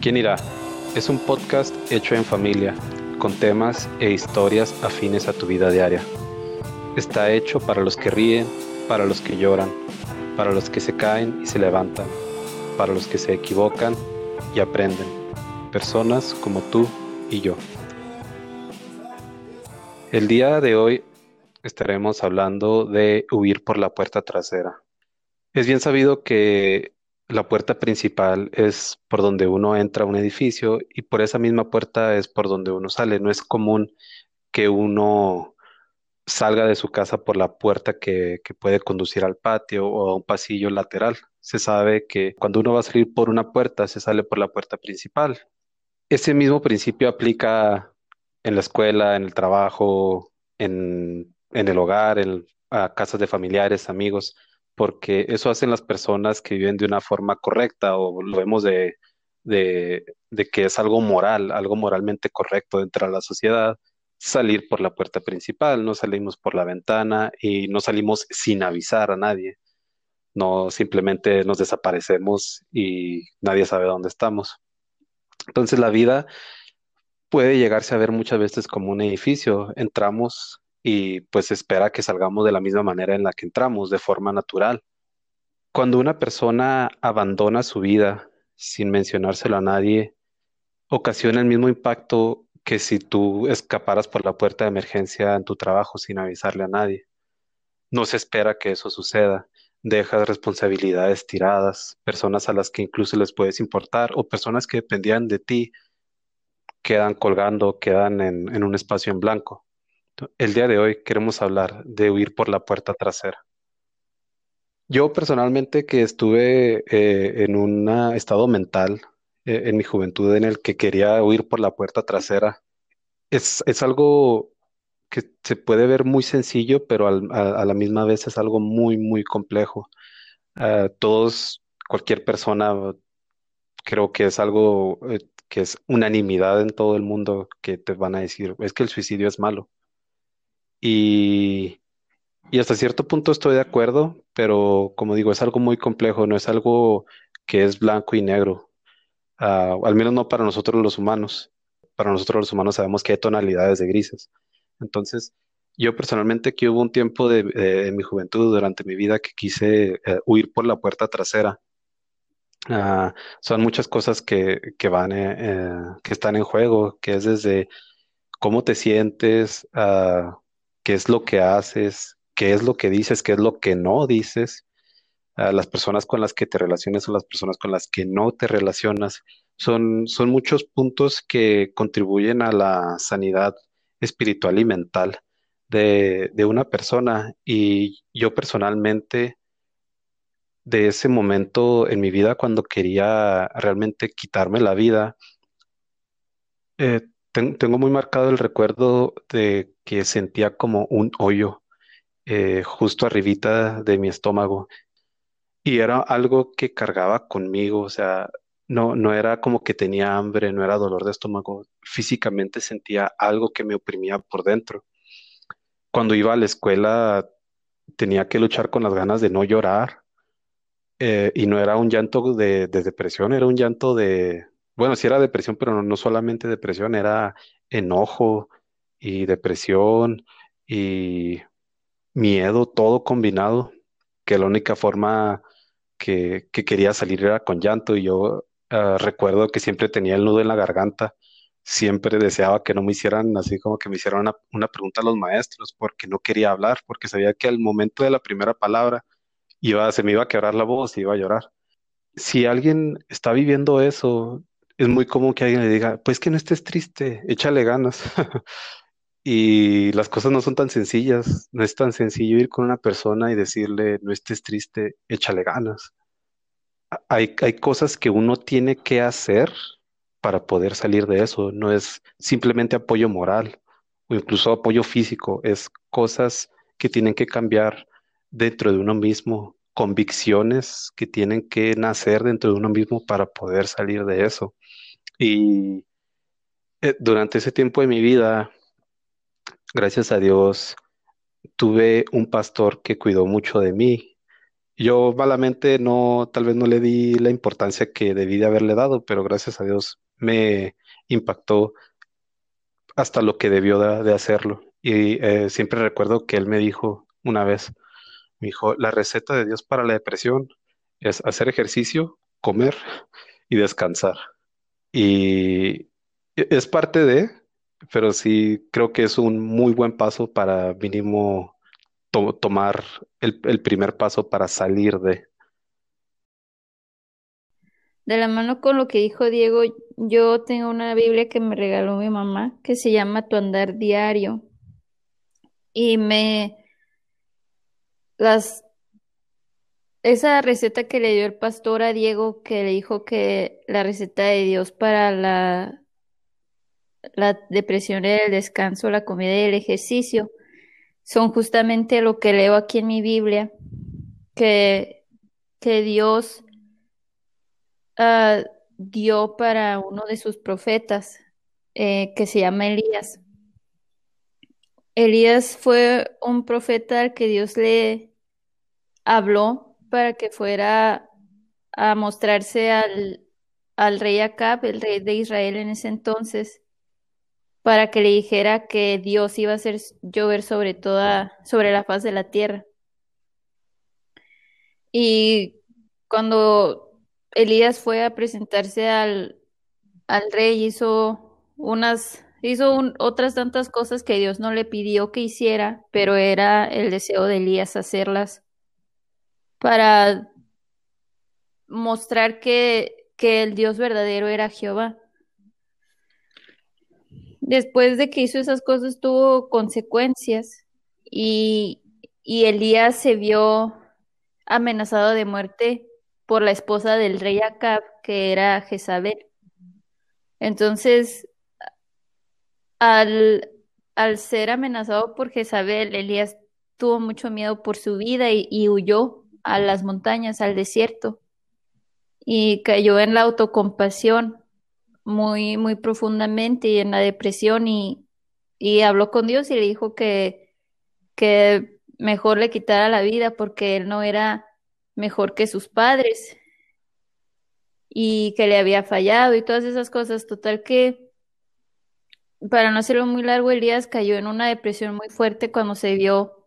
¿Quién irá? Es un podcast hecho en familia, con temas e historias afines a tu vida diaria. Está hecho para los que ríen, para los que lloran, para los que se caen y se levantan, para los que se equivocan y aprenden. Personas como tú y yo. El día de hoy estaremos hablando de huir por la puerta trasera. Es bien sabido que la puerta principal es por donde uno entra a un edificio y por esa misma puerta es por donde uno sale. No es común que uno salga de su casa por la puerta que, puede conducir al patio o a un pasillo lateral. Se sabe que cuando uno va a salir por una puerta, se sale por la puerta principal. Ese mismo principio aplica en la escuela, en el trabajo, en, en el hogar, en a casas de familiares, amigos porque eso hacen las personas que viven de una forma correcta o lo vemos de, que es algo moral, algo moralmente correcto dentro de la sociedad, salir por la puerta principal, no salimos por la ventana y no salimos sin avisar a nadie, no simplemente nos desaparecemos y nadie sabe dónde estamos. Entonces la vida puede llegarse a ver muchas veces como un edificio, entramos y pues espera que salgamos de la misma manera en la que entramos, de forma natural. Cuando una persona abandona su vida sin mencionárselo a nadie, ocasiona el mismo impacto que si tú escaparas por la puerta de emergencia en tu trabajo sin avisarle a nadie. No se espera que eso suceda. Dejas responsabilidades tiradas, personas a las que incluso les puedes importar o personas que dependían de ti quedan colgando, quedan en, en un espacio en blanco. El día de hoy queremos hablar de huir por la puerta trasera. Yo personalmente que estuve eh, en un estado mental eh, en mi juventud en el que quería huir por la puerta trasera, es, algo que se puede ver muy sencillo, pero a, la misma vez es algo muy, muy complejo. Ah, todos, cualquier persona, creo que es algo eh, que es unanimidad en todo el mundo que te van a decir, es que el suicidio es malo. Y, hasta cierto punto estoy de acuerdo, pero como digo, es algo muy complejo, no es algo que es blanco y negro, ah, al menos no para nosotros los humanos. Para nosotros los humanos sabemos que hay tonalidades de grises. Entonces, yo personalmente que hubo un tiempo de, en mi juventud, durante mi vida, que quise eh, huir por la puerta trasera. Ah, son muchas cosas que, que van, eh, eh, que están en juego, que es desde cómo te sientes, uh, qué es lo que haces, qué es lo que dices, qué es lo que no dices, a las personas con las que te relacionas o las personas con las que no te relacionas. Son, son muchos puntos que contribuyen a la sanidad espiritual y mental de, de una persona. Y yo personalmente, de ese momento en mi vida, cuando quería realmente quitarme la vida, eh, tengo muy marcado el recuerdo de que sentía como un hoyo eh, justo arribita de mi estómago y era algo que cargaba conmigo, o sea, no, no era como que tenía hambre, no era dolor de estómago, físicamente sentía algo que me oprimía por dentro. Cuando iba a la escuela tenía que luchar con las ganas de no llorar eh, y no era un llanto de depresión, era un llanto de, bueno, sí era depresión, pero no, solamente depresión, era enojo y depresión y miedo, todo combinado, que la única forma que, quería salir era con llanto y yo ah, recuerdo que siempre tenía el nudo en la garganta, siempre deseaba que no me hicieran así como que me hicieran una, una pregunta a los maestros porque no quería hablar, porque sabía que al momento de la primera palabra iba, se me iba a quebrar la voz y iba a llorar. Si alguien está viviendo eso, es muy común que alguien le diga, pues que no estés triste, échale ganas. y las cosas no son tan sencillas, no es tan sencillo ir con una persona y decirle, no estés triste, échale ganas. Hay, hay cosas que uno tiene que hacer para poder salir de eso, no es simplemente apoyo moral o incluso apoyo físico, es cosas que tienen que cambiar dentro de uno mismo, convicciones que tienen que nacer dentro de uno mismo para poder salir de eso. Y eh, durante ese tiempo de mi vida, gracias a Dios, tuve un pastor que cuidó mucho de mí Yo malamente no, tal vez no le di la importancia que debí de haberle dado, pero gracias a Dios me impactó hasta lo que debió de, de hacerlo. Y eh, siempre recuerdo que él me dijo una vez, me dijo, la receta de Dios para la depresión es hacer ejercicio, comer y descansar. Y e- es parte de, pero sí creo que es un muy buen paso para mínimo to- tomar el, el primer paso para salir de. De la mano con lo que dijo Diego, yo tengo una Biblia que me regaló mi mamá que se llama Tu Andar Diario y me las esa receta que le dio el pastor a Diego que le dijo que la receta de Dios para la la depresión era el descanso, la comida y el ejercicio son justamente lo que leo aquí en mi Biblia que que Dios ah, dio para uno de sus profetas eh, que se llama Elías. Elías fue un profeta al que Dios le habló para que fuera a mostrarse al, al rey Acab, el rey de Israel en ese entonces, para que le dijera que Dios iba a hacer llover sobre toda, sobre la faz de la tierra. Y cuando Elías fue a presentarse al, al rey, hizo unas, hizo otras tantas cosas que Dios no le pidió que hiciera, pero era el deseo de Elías hacerlas para mostrar que, que el Dios verdadero era Jehová. Después de que hizo esas cosas, tuvo consecuencias y, y Elías se vio amenazado de muerte por la esposa del rey Acab, que era Jezabel. Entonces, al, al ser amenazado por Jezabel, Elías tuvo mucho miedo por su vida y, y huyó a las montañas, al desierto, y cayó en la autocompasión muy, muy profundamente y en la depresión y, y habló con Dios y le dijo que, que mejor le quitara la vida porque él no era mejor que sus padres y que le había fallado y todas esas cosas. Total que, para no hacerlo muy largo, Elías cayó en una depresión muy fuerte cuando se vio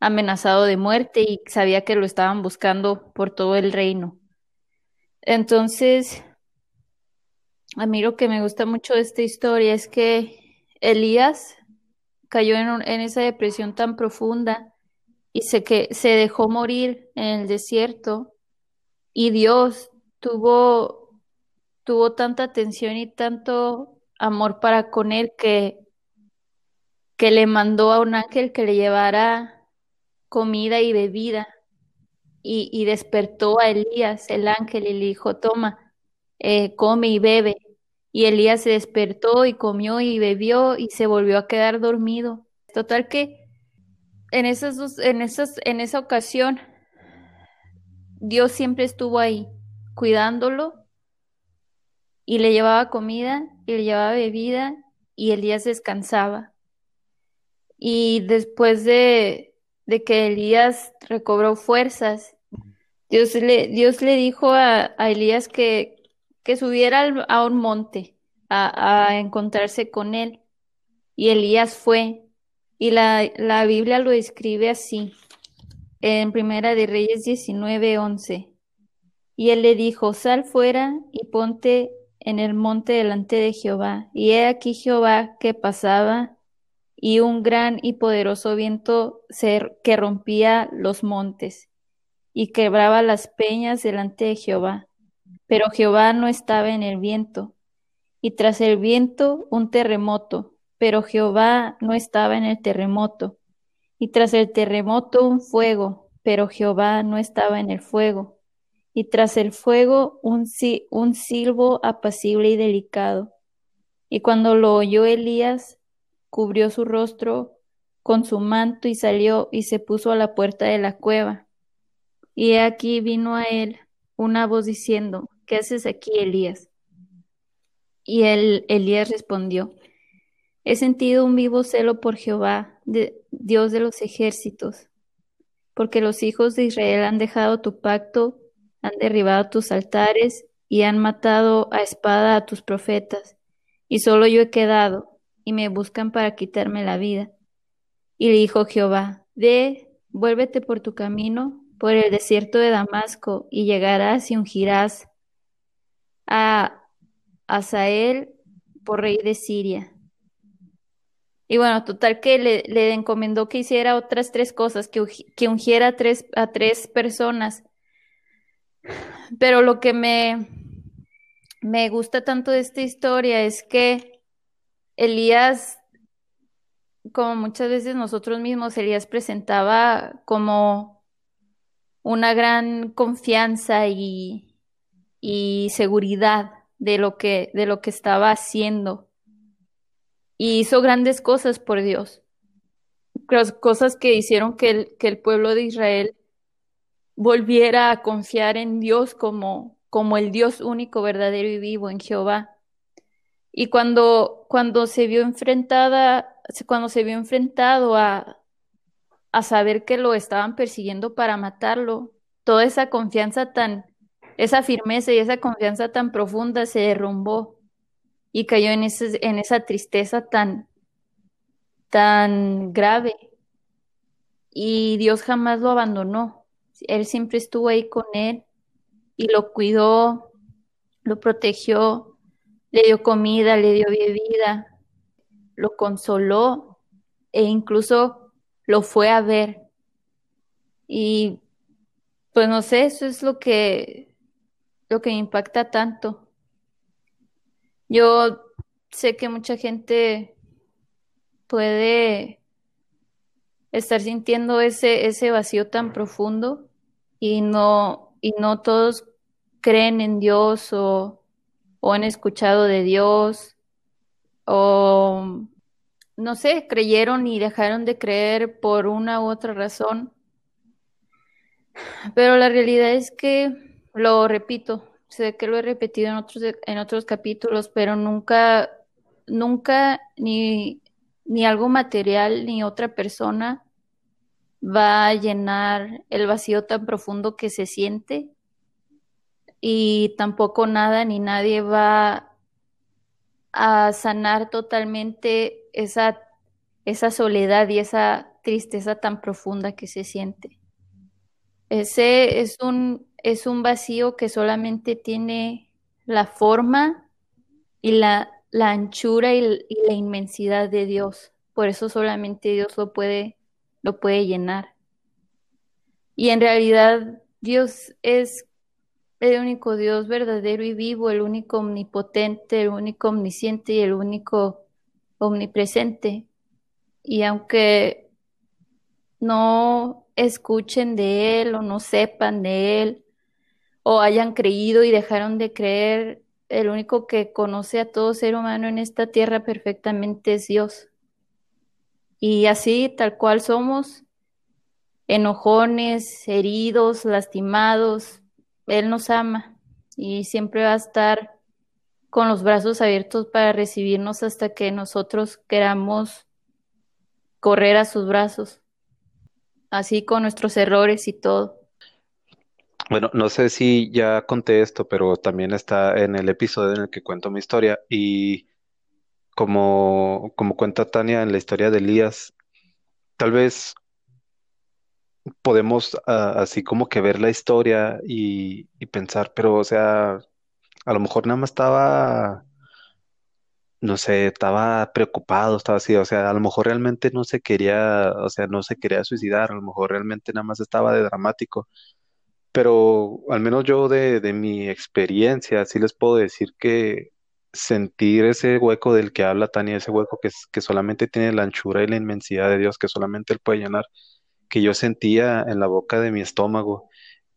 amenazado de muerte y sabía que lo estaban buscando por todo el reino. Entonces, a mí lo que me gusta mucho de esta historia es que Elías cayó en, en esa depresión tan profunda y se, que, se dejó morir en el desierto y Dios tuvo, tuvo tanta atención y tanto amor para con él que, que le mandó a un ángel que le llevara comida y bebida y, y despertó a Elías, el ángel, y le dijo, toma, eh, come y bebe. Y Elías se despertó y comió y bebió y se volvió a quedar dormido. Total que en esas dos- en esas, en esa ocasión, Dios siempre estuvo ahí, cuidándolo y le llevaba comida y le llevaba bebida y Elías descansaba. Y después de, de que Elías recobró fuerzas, Dios le, Dios le dijo a, a Elías que, que subiera al- a un monte a, a encontrarse con él. Y Elías fue. Y la, la Biblia lo describe así, en Primera de Reyes diecinueve once Y él le dijo, sal fuera y ponte en el monte delante de Jehová. Y he aquí Jehová que pasaba, y un gran y poderoso viento que rompía los montes, y quebraba las peñas delante de Jehová. Pero Jehová no estaba en el viento. Y tras el viento un terremoto, pero Jehová no estaba en el terremoto. Y tras el terremoto un fuego, pero Jehová no estaba en el fuego. Y tras el fuego un, un silbo apacible y delicado. Y cuando lo oyó Elías, cubrió su rostro con su manto y salió y se puso a la puerta de la cueva. Y he aquí vino a él una voz diciendo, ¿qué haces aquí, Elías? Y él, Elías respondió, He sentido un vivo celo por Jehová, Dios de los ejércitos, porque los hijos de Israel han dejado tu pacto, han derribado tus altares y han matado a espada a tus profetas, y solo yo he quedado, y me buscan para quitarme la vida. Y le dijo Jehová, Ve, vuélvete por tu camino, por el desierto de Damasco, y llegarás y ungirás a Asael por rey de Siria. Y bueno, total que le, le encomendó que hiciera otras tres cosas, que, que ungiera a tres, a tres personas. Pero lo que me, me gusta tanto de esta historia es que Elías, como muchas veces nosotros mismos, Elías presentaba como una gran confianza y, seguridad de lo que, de lo que estaba haciendo. Y hizo grandes cosas por Dios. Cosas que hicieron que el, que el pueblo de Israel volviera a confiar en Dios como, como el Dios único, verdadero y vivo en Jehová. Y cuando, cuando se vio enfrentada, cuando se vio enfrentado a, a saber que lo estaban persiguiendo para matarlo, toda esa confianza tan, esa firmeza y esa confianza tan profunda se derrumbó y cayó en, ese, en esa tristeza tan, tan grave. Y Dios jamás lo abandonó. Él siempre estuvo ahí con él y lo cuidó, lo protegió, le dio comida, le dio bebida, lo consoló e incluso lo fue a ver. Y pues no sé, eso es lo que lo que me impacta tanto. Yo sé que mucha gente puede estar sintiendo ese, ese vacío tan profundo y no, y no todos creen en Dios o, o han escuchado de Dios o no sé, creyeron y dejaron de creer por una u otra razón. Pero la realidad es que lo repito, sé que lo he repetido en otros, en otros capítulos, pero nunca, nunca ni, ni algo material ni otra persona va a llenar el vacío tan profundo que se siente y tampoco nada ni nadie va a sanar totalmente esa, esa soledad y esa tristeza tan profunda que se siente. Ese es un, es un vacío que solamente tiene la forma y la, la anchura y, la inmensidad de Dios. Por eso solamente Dios lo puede, lo puede llenar. Y en realidad Dios es el único Dios verdadero y vivo, el único omnipotente, el único omnisciente y el único omnipresente. Y aunque no escuchen de Él o no sepan de Él, o hayan creído y dejaron de creer, el único que conoce a todo ser humano en esta tierra perfectamente es Dios. Y así, tal cual somos, enojones, heridos, lastimados, Él nos ama y siempre va a estar con los brazos abiertos para recibirnos hasta que nosotros queramos correr a sus brazos, así con nuestros errores y todo. Bueno, no sé si ya conté esto, pero también está en el episodio en el que cuento mi historia y como, como cuenta Tania en la historia de Elías, tal vez podemos ah, así como que ver la historia y, y pensar, pero o sea, a lo mejor nada más estaba, no sé, estaba preocupado, estaba así, o sea, a lo mejor realmente no se quería, o sea, no se quería suicidar, a lo mejor realmente nada más estaba de dramático pero al menos yo de, de mi experiencia, sí les puedo decir que sentir ese hueco del que habla Tania, ese hueco que, que solamente tiene la anchura y la inmensidad de Dios, que solamente Él puede llenar, que yo sentía en la boca de mi estómago,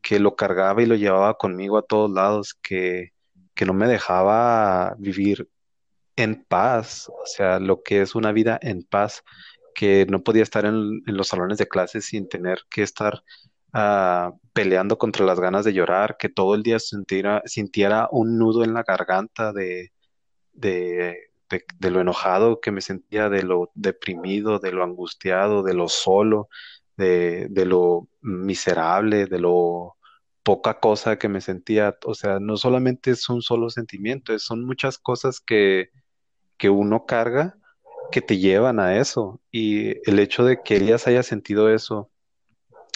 que lo cargaba y lo llevaba conmigo a todos lados, que, que no me dejaba vivir en paz, o sea, lo que es una vida en paz, que no podía estar en, los salones de clases sin tener que estar Ah, peleando contra las ganas de llorar, que todo el día sintiera, sintiera un nudo en la garganta de, de, de, lo enojado que me sentía, de lo deprimido, de lo angustiado, de lo solo, de, de lo miserable, de lo poca cosa que me sentía, o sea, no solamente es un solo sentimiento, son muchas cosas que, que uno carga que te llevan a eso. Y el hecho de que Elías haya sentido eso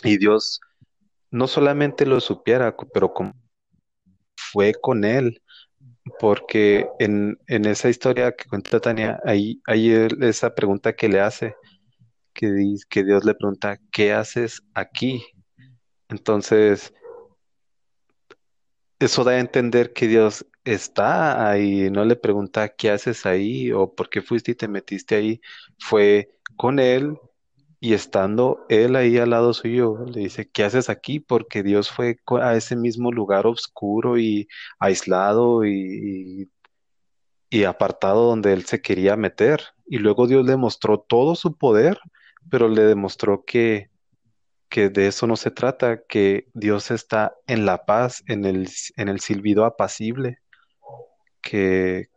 y Dios no solamente lo supiera, pero fue con él, porque en, en esa historia que cuenta Tania, ahí hay esa pregunta que le hace, que, Dios le pregunta, ¿qué haces aquí? Entonces, eso da a entender que Dios está ahí, no le pregunta, ¿qué haces ahí? o ¿por qué fuiste y te metiste ahí? Fue con él Y estando él ahí al lado suyo, le dice, ¿qué haces aquí? Porque Dios fue a ese mismo lugar oscuro y aislado y, y apartado donde él se quería meter. Y luego Dios le mostró todo su poder, pero le demostró que, que de eso no se trata, que Dios está en la paz, en el, en el silbido apacible, que,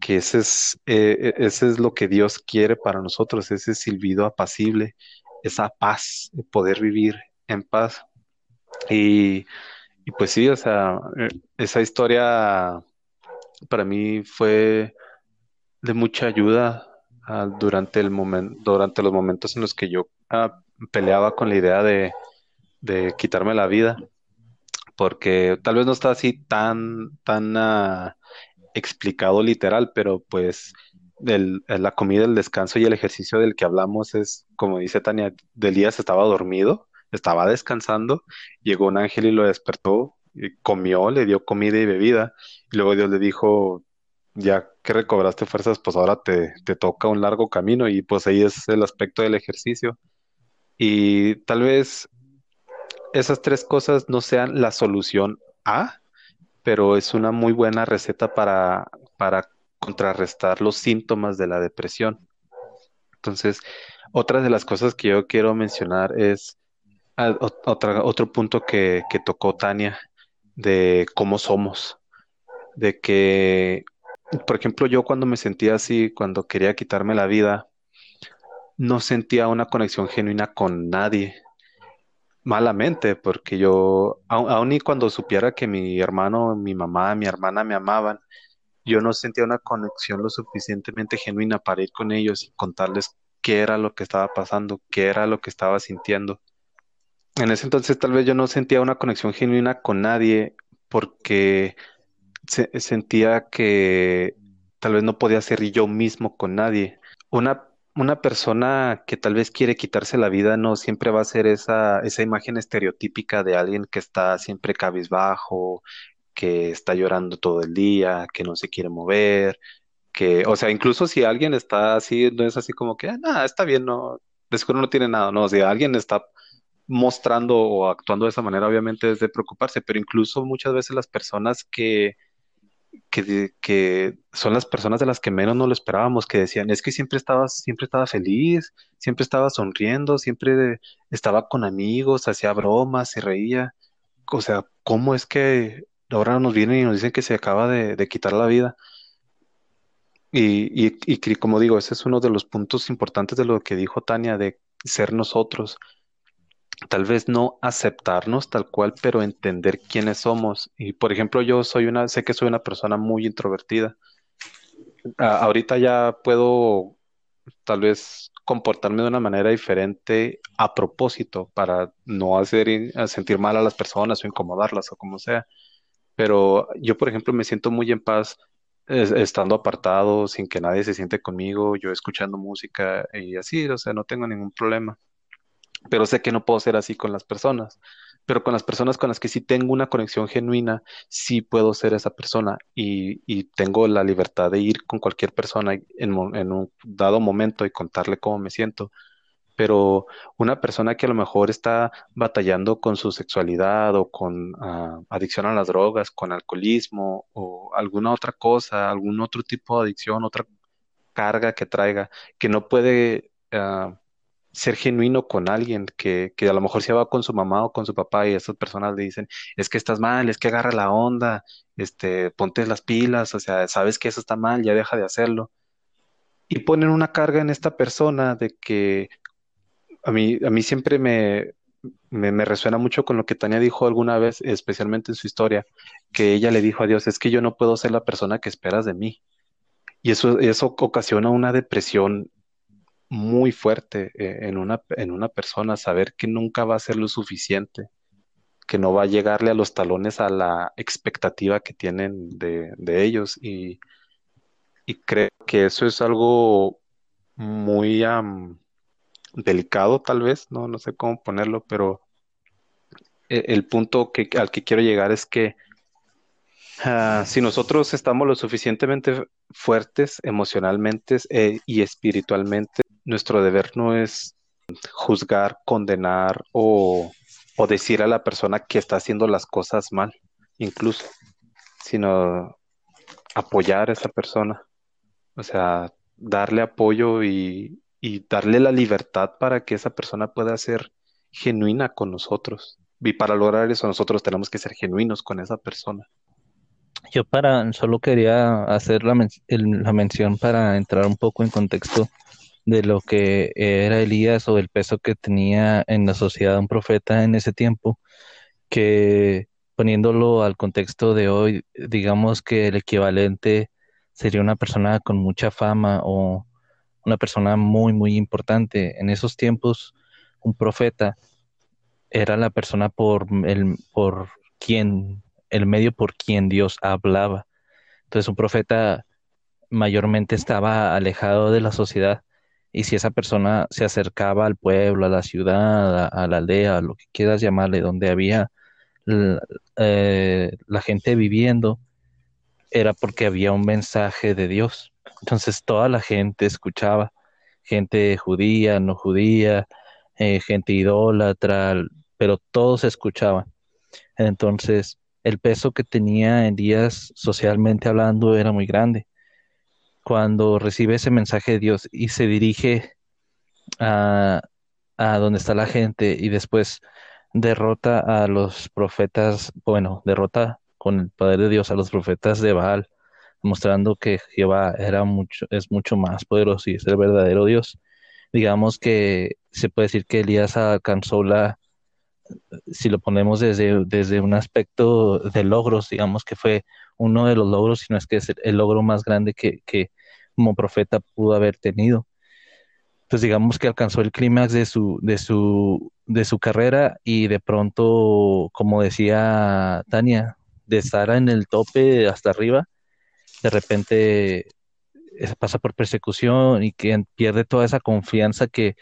que ese es, eh, ese es lo que Dios quiere para nosotros, ese silbido apacible, esa paz, de poder vivir en paz. Y, y pues sí, o sea, eh, esa historia para mí fue de mucha ayuda ah, durante el momento, durante los momentos en los que yo ah, peleaba con la idea de, de quitarme la vida, porque tal vez no está así tan, tan ah, explicado literal, pero pues el- la comida, el descanso y el ejercicio del que hablamos es, como dice Tania, Delías estaba dormido, estaba descansando, llegó un ángel y lo despertó, comió, le dio comida y bebida, y luego Dios le dijo, ya que recobraste fuerzas, pues ahora te, te toca un largo camino, y pues ahí es el aspecto del ejercicio. Y tal vez esas tres cosas no sean la solución A, pero es una muy buena receta para, para contrarrestar los síntomas de la depresión. Entonces, otra de las cosas que yo quiero mencionar es ah, otra, otro punto que, que tocó Tania de cómo somos, de que, por ejemplo, yo cuando me sentía así, cuando quería quitarme la vida, no sentía una conexión genuina con nadie. Malamente, porque yo, au- aun y cuando supiera que mi hermano, mi mamá, mi hermana me amaban, yo no sentía una conexión lo suficientemente genuina para ir con ellos y contarles qué era lo que estaba pasando, qué era lo que estaba sintiendo. En ese entonces tal vez yo no sentía una conexión genuina con nadie porque se- sentía que tal vez no podía ser yo mismo con nadie. Una, una persona que tal vez quiere quitarse la vida no siempre va a ser esa, esa imagen estereotípica de alguien que está siempre cabizbajo, que está llorando todo el día, que no se quiere mover, que, o sea, incluso si alguien está así, no es así como que, ah, nada, está bien, no, de no tiene nada, no, si alguien está mostrando o actuando de esa manera, obviamente es de preocuparse, pero incluso muchas veces las personas que, que, que son las personas de las que menos nos lo esperábamos, que decían, es que siempre estaba, siempre estaba feliz, siempre estaba sonriendo, siempre estaba con amigos, hacía bromas, se reía, o sea, ¿cómo es que ahora nos vienen y nos dicen que se acaba de, quitar la vida? Y, y, y como digo, ese es uno de los puntos importantes de lo que dijo Tania, de ser nosotros. Tal vez no aceptarnos tal cual, pero entender quiénes somos. Y por ejemplo, yo soy una, sé que soy una persona muy introvertida. A- ahorita ya puedo tal vez comportarme de una manera diferente a propósito para no hacer sentir mal a las personas o incomodarlas o como sea. Pero yo, por ejemplo, me siento muy en paz es- estando apartado, sin que nadie se siente conmigo, yo escuchando música y así, o sea, no tengo ningún problema. Pero sé que no puedo ser así con las personas. Pero con las personas con las que sí tengo una conexión genuina, sí puedo ser esa persona y, y tengo la libertad de ir con cualquier persona en, un dado momento y contarle cómo me siento pero una persona que a lo mejor está batallando con su sexualidad o con ah, adicción a las drogas, con alcoholismo o alguna otra cosa, algún otro tipo de adicción, otra carga que traiga, que no puede ah, ser genuino con alguien, que, que a lo mejor se va con su mamá o con su papá y esas personas le dicen, es que estás mal, es que agarra la onda, este, ponte las pilas, o sea, sabes que eso está mal, ya deja de hacerlo. Y ponen una carga en esta persona de que a mí, a mí siempre me, me, resuena mucho con lo que Tania dijo alguna vez, especialmente en su historia, que ella le dijo a Dios, es que yo no puedo ser la persona que esperas de mí. Y eso, eso ocasiona una depresión muy fuerte eh, en una, en una persona, saber que nunca va a ser lo suficiente, que no va a llegarle a los talones a la expectativa que tienen de, ellos. Y, y, creo que eso es algo muy delicado, tal vez, no, no sé cómo ponerlo, pero e, el, punto que, al que quiero llegar es que ah, si nosotros estamos lo suficientemente fuertes emocionalmente eh, y espiritualmente, nuestro deber no es juzgar, condenar o, o decir a la persona que está haciendo las cosas mal, incluso, sino apoyar a esa persona. O sea, darle apoyo y, y darle la libertad para que esa persona pueda ser genuina con nosotros. Y para lograr eso nosotros tenemos que ser genuinos con esa persona. Yo para, solo quería hacer la, la mención para entrar un poco en contexto de lo que era Elías o el peso que tenía en la sociedad un profeta en ese tiempo, que poniéndolo al contexto de hoy, digamos que el equivalente sería una persona con mucha fama o una persona muy, muy importante. En esos tiempos, un profeta era la persona por, el, por quien, el medio por quien Dios hablaba. Entonces, un profeta mayormente estaba alejado de la sociedad y si esa persona se acercaba al pueblo, a la ciudad, a, la aldea, a lo que quieras llamarle, donde había eh, la gente viviendo, era porque había un mensaje de Dios. Entonces toda la gente escuchaba, gente judía, no judía, eh, gente idólatra, pero todos escuchaban. Entonces el peso que tenía en días socialmente hablando era muy grande cuando recibe ese mensaje de Dios y se dirige a, a donde está la gente y después derrota a los profetas, bueno, derrota con el poder de Dios a los profetas de Baal, mostrando que Jehová era mucho, es mucho más poderoso y es el verdadero Dios. Digamos que se puede decir que Elías alcanzó la, si lo ponemos desde, desde un aspecto de logros, digamos que fue uno de los logros, sino es que es el logro más grande que, que como profeta pudo haber tenido. Entonces digamos que alcanzó el clímax de su, de, su, de su carrera y de pronto, como decía Tania, de estar en el tope hasta arriba, de repente pasa por persecución y que pierde toda esa confianza que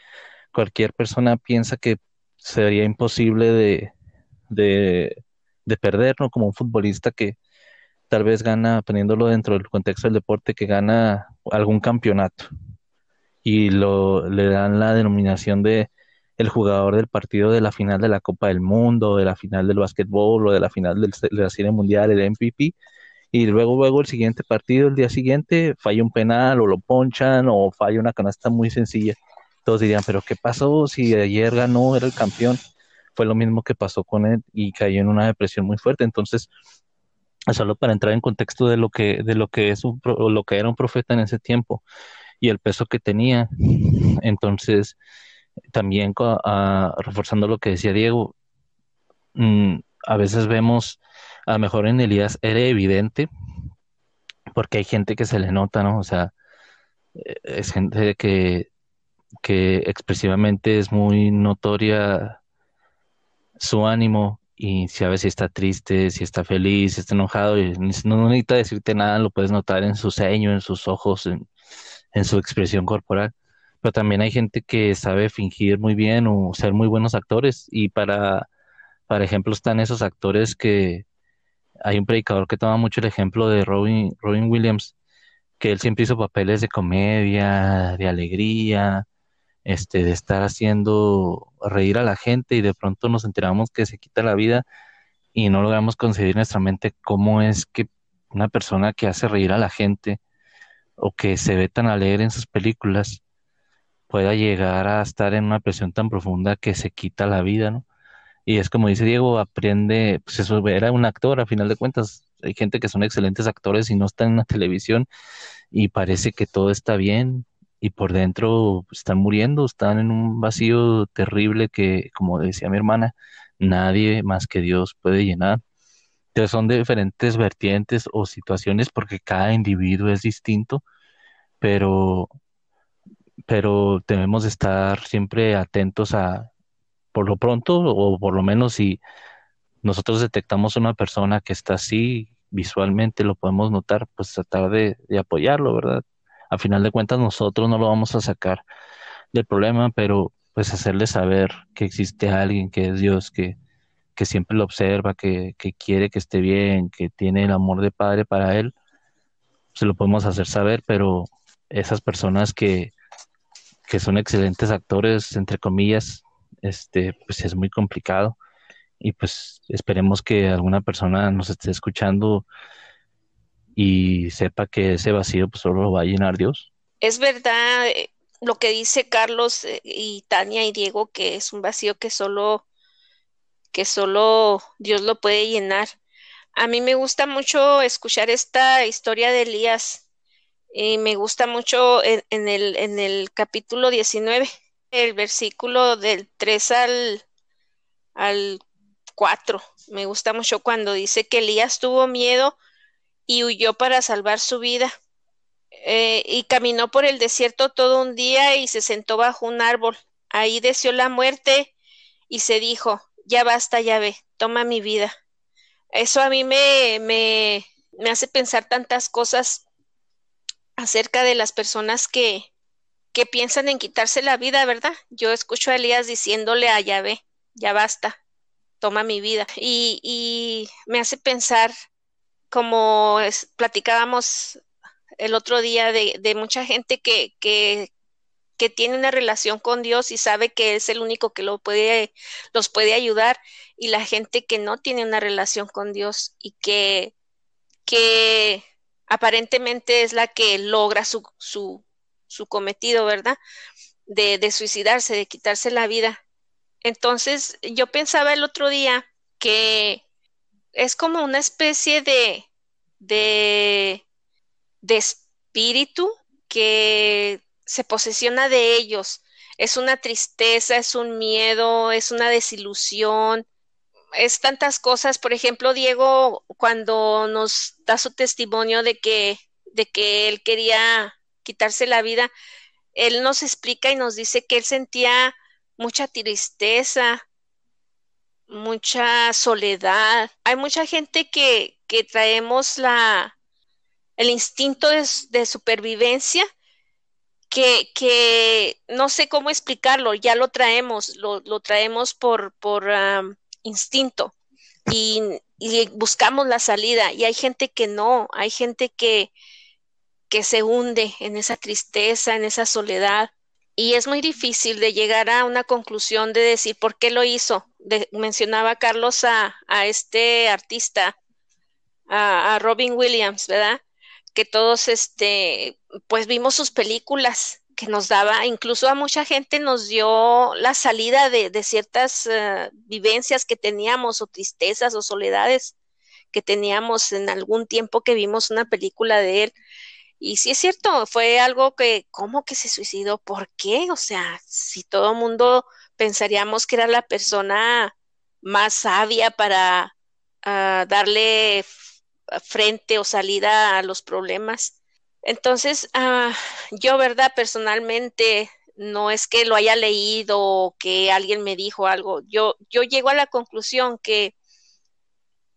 cualquier persona piensa que sería imposible de, de, de perder, ¿no? Como un futbolista que, tal vez gana, poniéndolo dentro del contexto del deporte, que gana algún campeonato y lo, le dan la denominación de el jugador del partido de la final de la Copa del Mundo, de la final del básquetbol o de la final del, de la serie mundial, el MVP, y luego, luego el siguiente partido, el día siguiente, falla un penal o lo ponchan o falla una canasta muy sencilla. Todos dirían, pero ¿qué pasó si ayer ganó, era el campeón? Fue lo mismo que pasó con él y cayó en una depresión muy fuerte. Entonces, solo para entrar en contexto de lo que, de lo que es un, lo que era un profeta en ese tiempo y el peso que tenía. Entonces, también reforzando lo que decía Diego, mm, a veces vemos, a lo mejor en Elías era evidente, porque hay gente que se le nota, ¿no? O sea, eh, es gente que, que expresivamente es muy notoria su ánimo, y si a veces está triste, si está feliz, si está enojado, y no necesita decirte nada, lo puedes notar en su ceño, en sus ojos, en, su expresión corporal. Pero también hay gente que sabe fingir muy bien o ser muy buenos actores y para, para ejemplo están esos actores que hay un predicador que toma mucho el ejemplo de Robin, Robin Williams, que él siempre hizo papeles de comedia, de alegría, este, de estar haciendo reír a la gente y de pronto nos enteramos que se quita la vida y no logramos conseguir en nuestra mente cómo es que una persona que hace reír a la gente o que se ve tan alegre en sus películas pueda llegar a estar en una presión tan profunda que se quita la vida, ¿no? Y es como dice Diego, aprende, pues eso era un actor a final de cuentas. Hay gente que son excelentes actores y no están en la televisión y parece que todo está bien, y por dentro están muriendo, están en un vacío terrible que, como decía mi hermana, nadie más que Dios puede llenar. Entonces son diferentes vertientes o situaciones porque cada individuo es distinto, pero, pero debemos estar siempre atentos a, por lo pronto, o por lo menos si nosotros detectamos una persona que está así, visualmente lo podemos notar, pues tratar de, de apoyarlo, ¿verdad? A final de cuentas nosotros no lo vamos a sacar del problema, pero pues hacerle saber que existe alguien que es Dios, que, que siempre lo observa, que, que, quiere que esté bien, que tiene el amor de padre para él, se lo podemos hacer saber, pero esas personas que, que son excelentes actores, entre comillas, este, pues es muy complicado. Y pues esperemos que alguna persona nos esté escuchando y sepa que ese vacío pues solo lo va a llenar Dios. Es verdad eh, lo que dice Carlos eh, y Tania y Diego, que es un vacío que solo, que solo Dios lo puede llenar. A mí me gusta mucho escuchar esta historia de Elías y me gusta mucho en, el, en el capítulo 19, el versículo del 3 al, al 4. Me gusta mucho cuando dice que Elías tuvo miedo y huyó para salvar su vida. Eh, y caminó por el desierto todo un día y se sentó bajo un árbol. Ahí deseó la muerte y se dijo, ya basta, ya toma mi vida. Eso a mí me, me, me hace pensar tantas cosas acerca de las personas que, que piensan en quitarse la vida, ¿verdad? Yo escucho a Elías diciéndole a Yahvé, ya basta, toma mi vida. Y, y me hace pensar como platicábamos el otro día de, mucha gente que, que, que, tiene una relación con Dios y sabe que es el único que lo puede, los puede ayudar, y la gente que no tiene una relación con Dios y que, que aparentemente es la que logra su, su, su cometido, ¿verdad? De, de suicidarse, de quitarse la vida. Entonces, yo pensaba el otro día que es como una especie de, de, de espíritu que se posesiona de ellos. Es una tristeza, es un miedo, es una desilusión, es tantas cosas. Por ejemplo, Diego, cuando nos da su testimonio de que, de que él quería quitarse la vida, él nos explica y nos dice que él sentía mucha tristeza, mucha soledad. Hay mucha gente que, que traemos la, el instinto de, supervivencia que, que, no sé cómo explicarlo, ya lo traemos, lo, lo traemos por, por instinto y, y, buscamos la salida y hay gente que no, hay gente que, que se hunde en esa tristeza, en esa soledad y es muy difícil de llegar a una conclusión de decir por qué lo hizo. Mencionaba Carlos a, a este artista, a, a, Robin Williams, ¿verdad? Que todos, este, pues vimos sus películas que nos daba, incluso a mucha gente nos dio la salida de, de ciertas uh, vivencias que teníamos o tristezas o soledades que teníamos en algún tiempo que vimos una película de él y sí es cierto, fue algo que, ¿cómo que se suicidó? ¿Por qué? O sea, si todo mundo pensaríamos que era la persona más sabia para uh, darle frente o salida a los problemas. Entonces, uh, yo, verdad, personalmente, no es que lo haya leído o que alguien me dijo algo. Yo, yo llego a la conclusión que,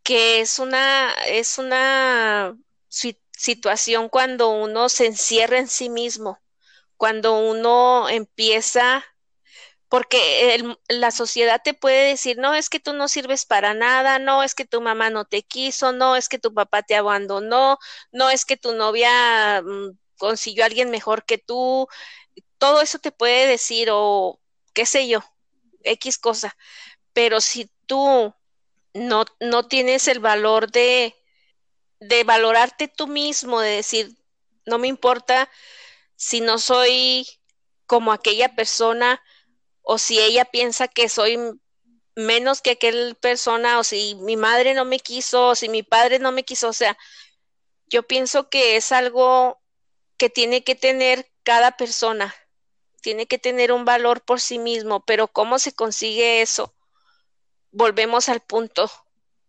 que es una, es una situación cuando uno se encierra en sí mismo, cuando uno empieza, porque la sociedad te puede decir, no, es que tú no sirves para nada, no, es que tu mamá no te quiso, no, es que tu papá te abandonó, no, es que tu novia mm, consiguió a alguien mejor que tú, todo eso te puede decir o qué sé yo, X cosa, pero si tú no, no tienes el valor de de valorarte tú mismo, de decir, no me importa si no soy como aquella persona o si ella piensa que soy menos que aquella persona o si mi madre no me quiso o si mi padre no me quiso, o sea, yo pienso que es algo que tiene que tener cada persona. Tiene que tener un valor por sí mismo, pero ¿cómo se consigue eso? Volvemos al punto.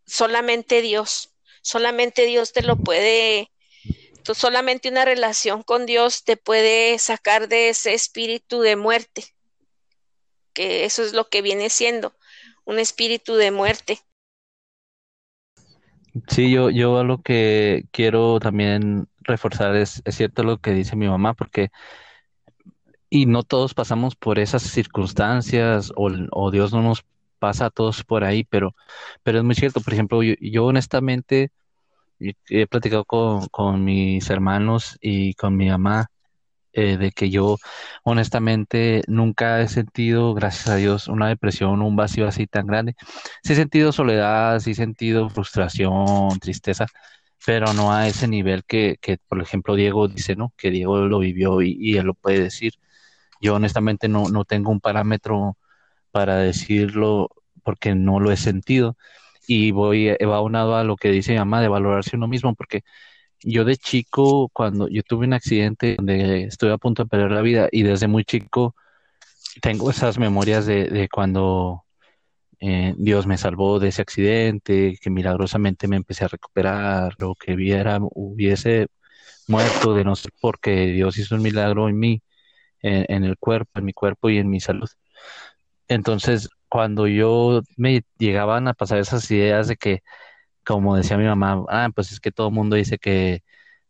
Solamente Dios, solamente Dios te lo puede, solamente una relación con Dios te puede sacar de ese espíritu de muerte, que eso es lo que viene siendo, un espíritu de muerte. Sí, yo, yo lo que quiero también reforzar es, es cierto lo que dice mi mamá, porque y no todos pasamos por esas circunstancias o, Dios no nos pasa a todos por ahí, pero, pero es muy cierto. Por ejemplo, yo, yo honestamente he platicado con, con, mis hermanos y con mi mamá eh, de que yo honestamente nunca he sentido, gracias a Dios, una depresión, un vacío así tan grande. Sí he sentido soledad, sí he sentido frustración, tristeza, pero no a ese nivel que, que por ejemplo, Diego dice, ¿no? Que Diego lo vivió y, él lo puede decir. Yo honestamente no, no tengo un parámetro para decirlo porque no lo he sentido y voy aunado a lo que dice mi mamá de valorarse uno mismo porque yo de chico, cuando yo tuve un accidente donde estuve a punto de perder la vida y desde muy chico tengo esas memorias de, de cuando eh, Dios me salvó de ese accidente, que milagrosamente me empecé a recuperar, o que hubiera, hubiese muerto de no ser porque Dios hizo un milagro en mí, en el cuerpo, en mi cuerpo y en mi salud. Entonces, cuando yo me llegaban a pasar esas ideas de que como decía mi mamá, ah, pues es que todo el mundo dice que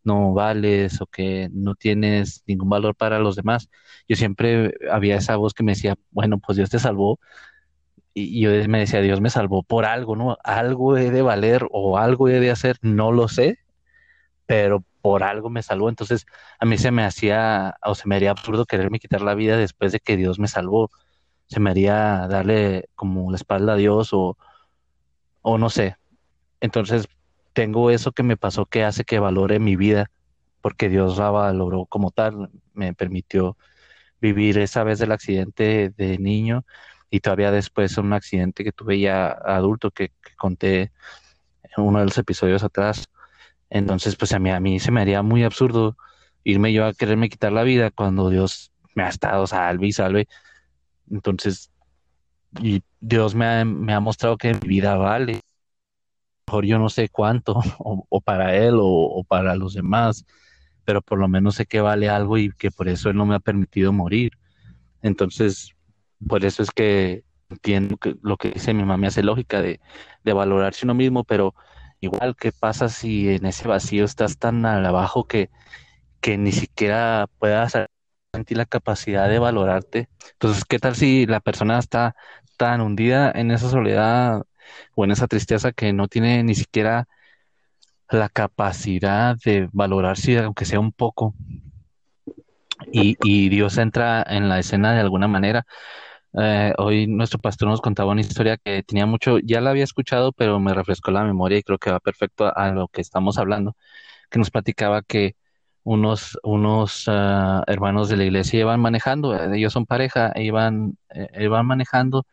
no vales o que no tienes ningún valor para los demás. Yo siempre había esa voz que me decía, bueno, pues Dios te salvó. Y yo me decía, Dios me salvó por algo, ¿no? Algo he de valer o algo he de hacer, no lo sé, pero por algo me salvó. Entonces, a mí se me hacía, o se me haría absurdo quererme quitar la vida después de que Dios me salvó. Se me haría darle como la espalda a Dios o, o no sé, entonces, tengo eso que me pasó que hace que valore mi vida, porque Dios la valoró como tal, me permitió vivir esa vez del accidente de niño y todavía después un accidente que tuve ya adulto que, conté en uno de los episodios atrás. Entonces, pues a mí, a mí se me haría muy absurdo irme yo a quererme quitar la vida cuando Dios me ha estado salve y salve. Entonces, y Dios me ha, me ha mostrado que mi vida vale mejor yo no sé cuánto, o, para él o, para los demás, pero por lo menos sé que vale algo y que por eso él no me ha permitido morir. Entonces, por eso es que entiendo que lo que dice mi mamá hace lógica de, de valorarse uno mismo, pero igual, ¿qué pasa si en ese vacío estás tan al abajo que, que ni siquiera puedas sentir la capacidad de valorarte? Entonces, ¿qué tal si la persona está tan hundida en esa soledad o en esa tristeza que no tiene ni siquiera la capacidad de valorarse, aunque sea un poco. Y, y Dios entra en la escena de alguna manera. Eh, hoy nuestro pastor nos contaba una historia que tenía mucho, ya la había escuchado, pero me refrescó la memoria y creo que va perfecto a, lo que estamos hablando, que nos platicaba que unos, unos uh, hermanos de la iglesia iban manejando, ellos son pareja, iban, eh, iban manejando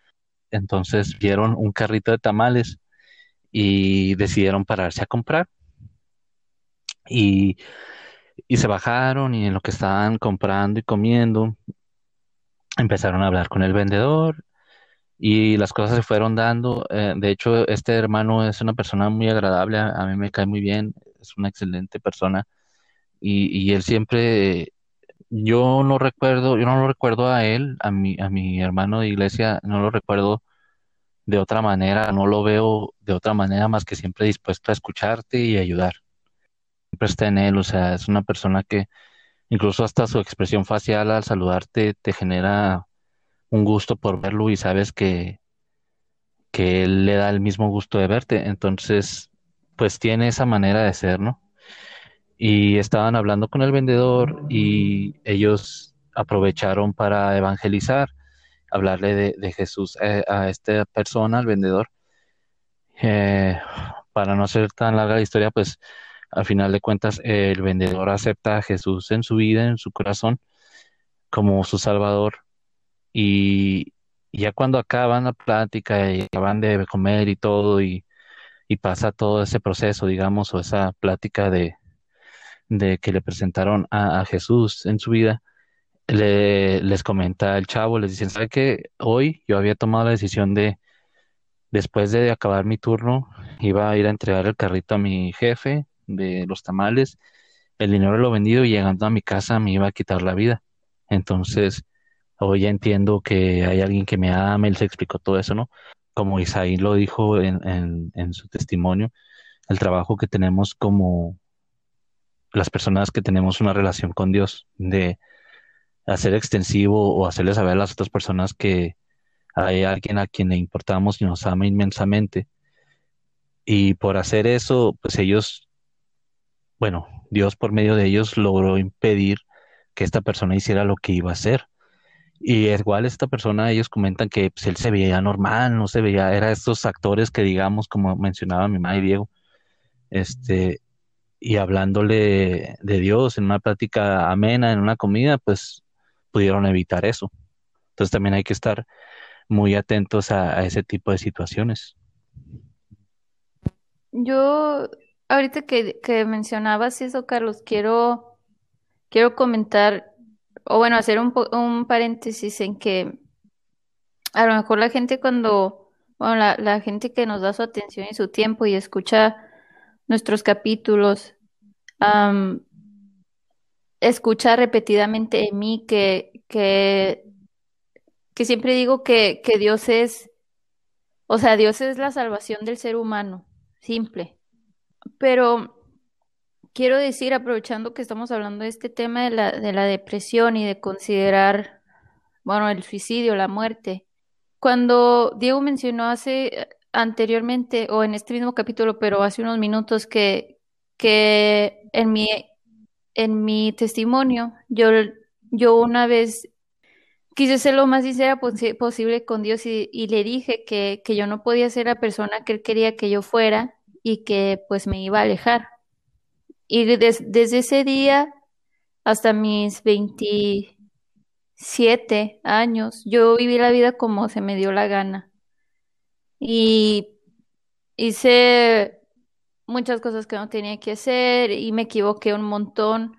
entonces vieron un carrito de tamales y decidieron pararse a comprar. Y, se bajaron y en lo que estaban comprando y comiendo, empezaron a hablar con el vendedor y las cosas se fueron dando. Eh, de hecho, este hermano es una persona muy agradable, a, mí me cae muy bien, es una excelente persona y, y él siempre yo no recuerdo, yo no lo recuerdo a él, a mi, a mi hermano de iglesia, no lo recuerdo de otra manera, no lo veo de otra manera más que siempre dispuesto a escucharte y ayudar. Siempre está en él, o sea, es una persona que incluso hasta su expresión facial al saludarte te genera un gusto por verlo y sabes que, que él le da el mismo gusto de verte. Entonces, pues tiene esa manera de ser, ¿no? Y estaban hablando con el vendedor y ellos aprovecharon para evangelizar, hablarle de, Jesús eh, a esta persona, al vendedor. Eh, para no ser tan larga la historia, pues al final de cuentas el vendedor acepta a Jesús en su vida, en su corazón, como su Salvador. Y, ya cuando acaban la plática y acaban de comer y todo, y, y pasa todo ese proceso, digamos, o esa plática de, de que le presentaron a, Jesús en su vida, le, les comenta el chavo, les dicen, ¿sabe que hoy yo había tomado la decisión de, después de acabar mi turno, iba a ir a entregar el carrito a mi jefe de los tamales, el dinero lo vendido y llegando a mi casa me iba a quitar la vida. Entonces, hoy ya entiendo que hay alguien que me ama, él se explicó todo eso, ¿no? Como Isaí lo dijo en, en su testimonio, el trabajo que tenemos como las personas que tenemos una relación con Dios, de hacer extensivo o hacerle saber a las otras personas que hay alguien a quien le importamos y nos ama inmensamente. Y por hacer eso, pues ellos, bueno, Dios por medio de ellos logró impedir que esta persona hiciera lo que iba a hacer. Y igual esta persona, ellos comentan que pues, él se veía normal, no se veía, era estos actores que digamos, como mencionaba mi y Diego, este, y hablándole de Dios en una plática amena, en una comida, pues pudieron evitar eso. Entonces también hay que estar muy atentos a, ese tipo de situaciones. Yo, ahorita que, que mencionabas eso, Carlos, quiero, quiero comentar, o bueno, hacer un, un paréntesis en que a lo mejor la gente cuando, bueno, la, la gente que nos da su atención y su tiempo y escucha nuestros capítulos, escucha repetidamente en mí que, que, que siempre digo que, que Dios es, o sea, Dios es la salvación del ser humano, simple. Pero quiero decir, aprovechando que estamos hablando de este tema de la, de la depresión y de considerar, bueno, el suicidio, la muerte, cuando Diego mencionó hace anteriormente o en este mismo capítulo, pero hace unos minutos que, que en mi, en mi testimonio, yo, yo una vez quise ser lo más sincera posible con Dios y, le dije que, que, yo no podía ser la persona que Él quería que yo fuera y que pues me iba a alejar. Y desde ese día hasta mis 27 años, yo viví la vida como se me dio la gana y hice muchas cosas que no tenía que hacer y me equivoqué un montón.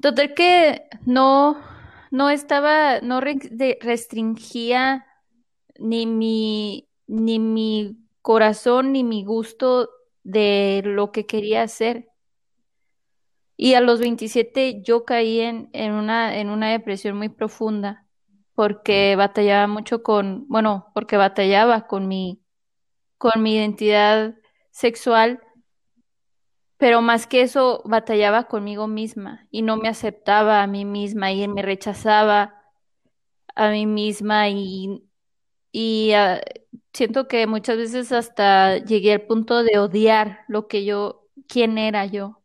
Total que no, no estaba, no restringía ni mi, ni mi corazón ni mi gusto de lo que quería hacer. Y a los 27 yo caí en, en, una, en una depresión muy profunda porque batallaba mucho con, bueno, porque batallaba con mi, con mi identidad sexual, pero más que eso, batallaba conmigo misma y no me aceptaba a mí misma y me rechazaba a mí misma y, y ah, siento que muchas veces hasta llegué al punto de odiar lo que yo, quién era yo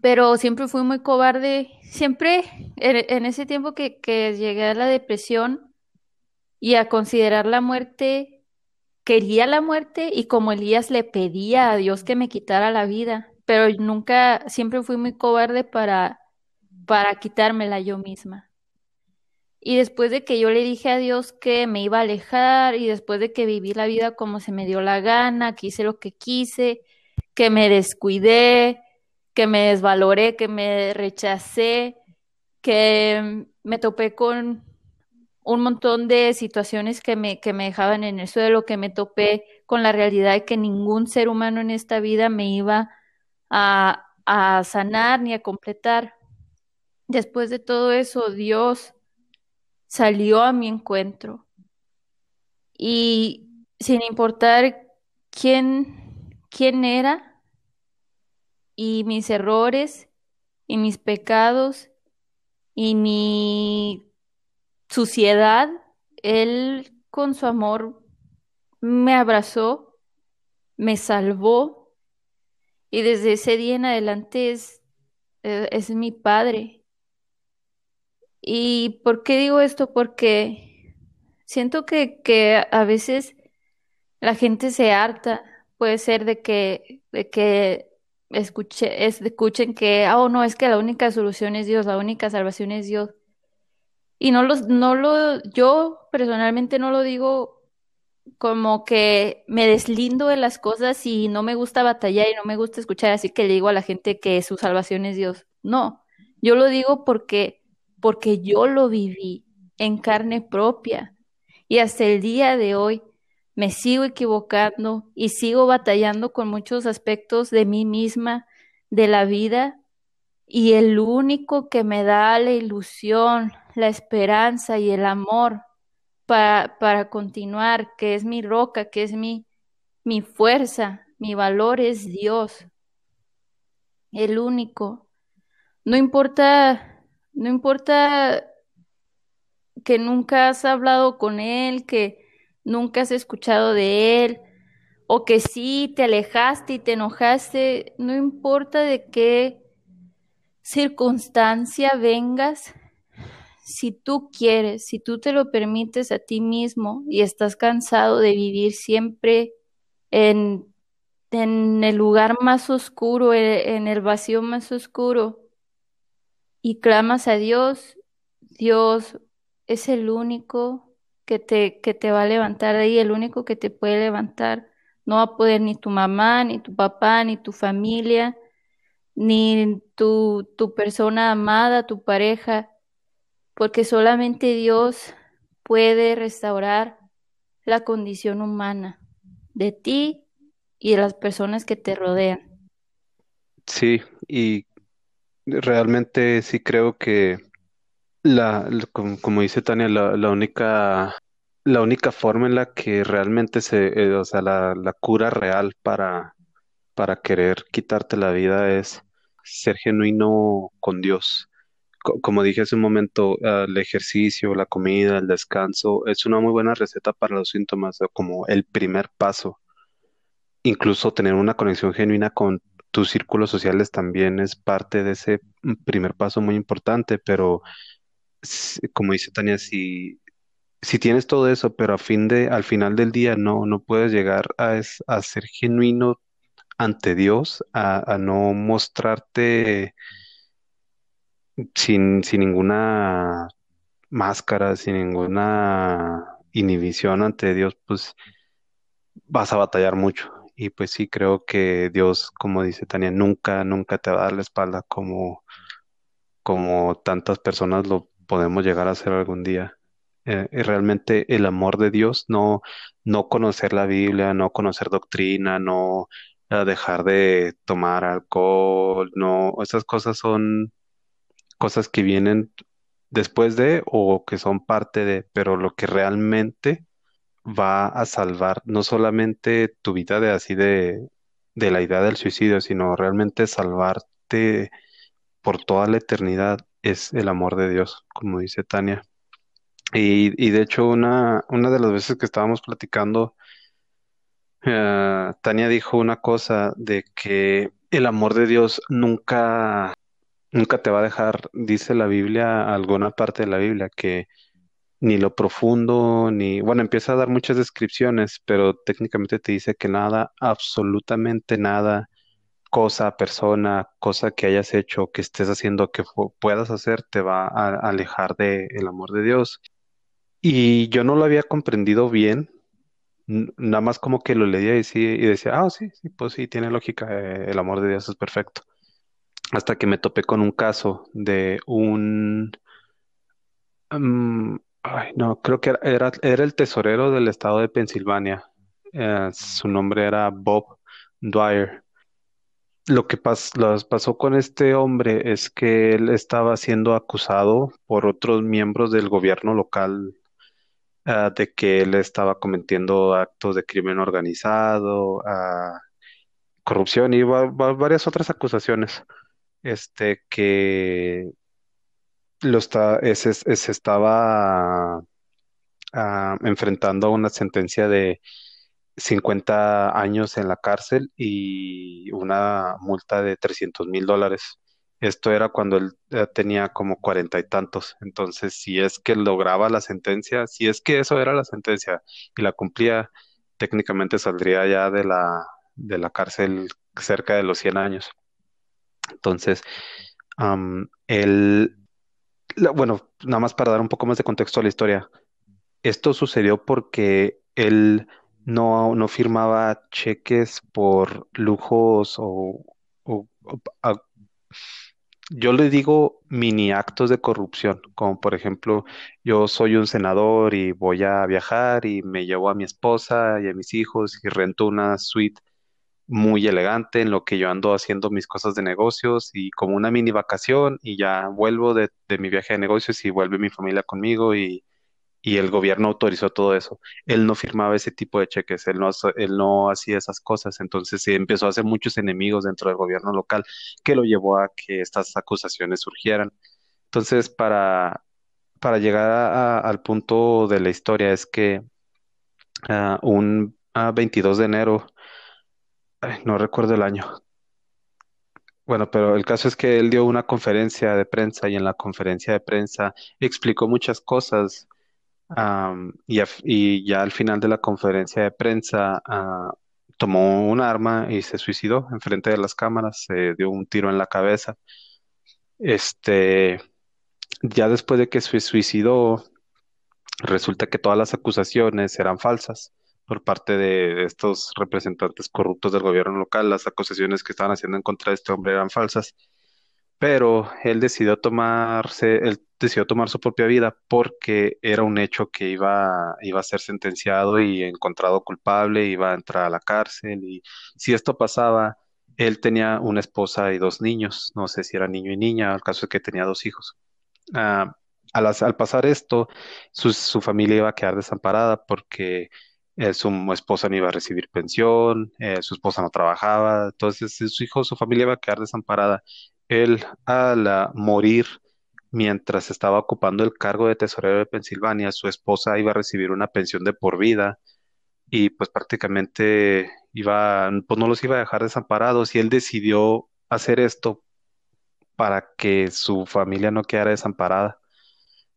pero siempre fui muy cobarde, siempre en, ese tiempo que, que, llegué a la depresión y a considerar la muerte, quería la muerte y como Elías le pedía a Dios que me quitara la vida, pero nunca, siempre fui muy cobarde para, para quitármela yo misma. Y después de que yo le dije a Dios que me iba a alejar y después de que viví la vida como se me dio la gana, que hice lo que quise, que me descuidé, que me desvaloré, que me rechacé, que me topé con un montón de situaciones que me, que me dejaban en el suelo, que me topé con la realidad de que ningún ser humano en esta vida me iba a, a sanar ni a completar. Después de todo eso, Dios salió a mi encuentro. Y sin importar quién, quién era, y mis errores y mis pecados y mi suciedad, Él con su amor me abrazó, me salvó y desde ese día en adelante es, eh, es mi Padre. ¿Y por qué digo esto? Porque siento que, que a veces la gente se harta, puede ser de que, de que escuche, escuchen que, oh, no, es que la única solución es Dios, la única salvación es Dios. Y no, los, no lo, yo personalmente no lo digo como que me deslindo de las cosas y no me gusta batallar y no me gusta escuchar, así que le digo a la gente que su salvación es Dios. No, yo lo digo porque, porque yo lo viví en carne propia y hasta el día de hoy me sigo equivocando y sigo batallando con muchos aspectos de mí misma, de la vida, y el único que me da la ilusión, la esperanza y el amor para, para continuar, que es mi roca, que es mi, mi fuerza, mi valor es Dios, el único. No importa, no importa que nunca has hablado con Él, que nunca has escuchado de Él, o que sí te alejaste y te enojaste, no importa de qué circunstancia vengas, si tú quieres, si tú te lo permites a ti mismo y estás cansado de vivir siempre en, en el lugar más oscuro, e, en el vacío más oscuro, y clamas a Dios, Dios es el único que te, que te va a levantar ahí, el único que te puede levantar. No va a poder ni tu mamá, ni tu papá, ni tu familia, ni tu, tu persona amada, tu pareja porque solamente Dios puede restaurar la condición humana de ti y de las personas que te rodean. Sí, y realmente sí creo que la, como, dice Tania, la, única la única forma en la que realmente se, eh, o sea, la, la cura real para, para querer quitarte la vida es ser genuino con Dios como dije hace un momento, el ejercicio, la comida, el descanso, es una muy buena receta para los síntomas, como el primer paso. Incluso tener una conexión genuina con tus círculos sociales también es parte de ese mm, primer paso muy importante, pero como dice Tania, si, si tienes todo eso, pero a fin de, al final del día no, no puedes llegar a, a ser genuino ante Dios, a, a no mostrarte sin, sin ninguna máscara, sin ninguna inhibición ante Dios, pues vas a batallar mucho. Y pues sí, creo que Dios, como dice Tania, nunca, nunca te va a dar la espalda como, como tantas personas lo podemos llegar a hacer algún día. Eh, y realmente el amor de Dios, no, no conocer la Biblia, no conocer doctrina, no eh, dejar de tomar alcohol, no, esas cosas son cosas que vienen después de o que son parte de, pero lo que realmente va a salvar no solamente tu vida de así de, de la idea del suicidio, sino realmente salvarte por toda la eternidad es el amor de Dios, como dice Tania. Y, y de hecho, una, una de las veces que estábamos platicando, eh, Tania dijo una cosa de que el amor de Dios nunca Nunca te va a dejar, dice la Biblia, alguna parte de la Biblia, que ni lo profundo, ni, bueno, empieza a dar muchas descripciones, pero técnicamente te dice que nada, absolutamente nada, cosa, persona, cosa que hayas hecho, que estés haciendo, que puedas hacer, te va a, alejar del amor de Dios. Y yo no lo había comprendido bien, nada más como que lo leía y, decía, ah, sí, sí, pues sí, tiene lógica, eh, el amor de Dios es perfecto hasta que me topé con un caso de un, mm, ay, no, creo que era, era, el tesorero del estado de Pensilvania. Eh, su nombre era Bob Dwyer. Lo que pasó con este hombre es que él estaba siendo acusado por otros miembros del gobierno local eh, de que él estaba cometiendo actos de crimen organizado, ah, corrupción y varias otras acusaciones. Este, que lo está, se, estaba ah, enfrentando a una sentencia de 50 años en la cárcel y una multa de 300 mil dólares. Esto era cuando él tenía como cuarenta y tantos. Entonces, si es que lograba la sentencia, si es que eso era la sentencia y la cumplía, técnicamente saldría ya de la, de la cárcel cerca de los 100 años. Entonces, él, bueno, nada más para dar un poco más de contexto a la historia, esto sucedió porque él no, no firmaba cheques por lujos o, o- yo le digo mini actos de corrupción, como por ejemplo, yo soy un senador y voy a viajar y me llevo a mi esposa y a mis hijos y rento una suite muy elegante en lo que yo ando haciendo mis cosas de negocios y como una mini vacación y ya vuelvo de, de mi viaje de negocios y vuelve mi familia conmigo y, y el gobierno autorizó todo eso. Él no firmaba ese tipo de cheques, él no, él no hacía esas cosas, entonces se empezó a hacer muchos enemigos dentro del gobierno local que lo llevó a que estas acusaciones surgieran. Entonces, para, para llegar a- al punto de la historia es que ah, un ah, 22 de enero, no recuerdo el año, Bueno, pero el caso es que él dio una conferencia de prensa y en la conferencia de prensa explicó muchas cosas am, y, ya al final de la conferencia de prensa ah, tomó un arma y se suicidó enfrente de las cámaras, se dio un tiro en la cabeza. Este, ya después de que se suicidó, resulta que todas las acusaciones eran falsas por parte de estos representantes corruptos del gobierno local. Las acusaciones que estaban haciendo en contra de este hombre eran falsas. Pero él decidió tomarse, él decidió tomar su propia vida porque era un hecho que iba, iba a ser sentenciado y encontrado culpable, iba a entrar a la cárcel y si esto pasaba, él tenía una esposa y dos niños, no sé si era niño y niña, el caso es que tenía dos hijos. Ah, al, as- al pasar esto, su, su familia iba a quedar desamparada porque eh, su esposa no iba a recibir pensión, eh, su esposa no trabajaba, entonces su hijo, su familia iba a quedar desamparada. Él, al morir, mientras estaba ocupando el cargo de tesorero de Pensilvania, su esposa iba a recibir una pensión de por vida y pues prácticamente iba, pues no los iba a dejar desamparados y él decidió hacer esto para que su familia no quedara desamparada.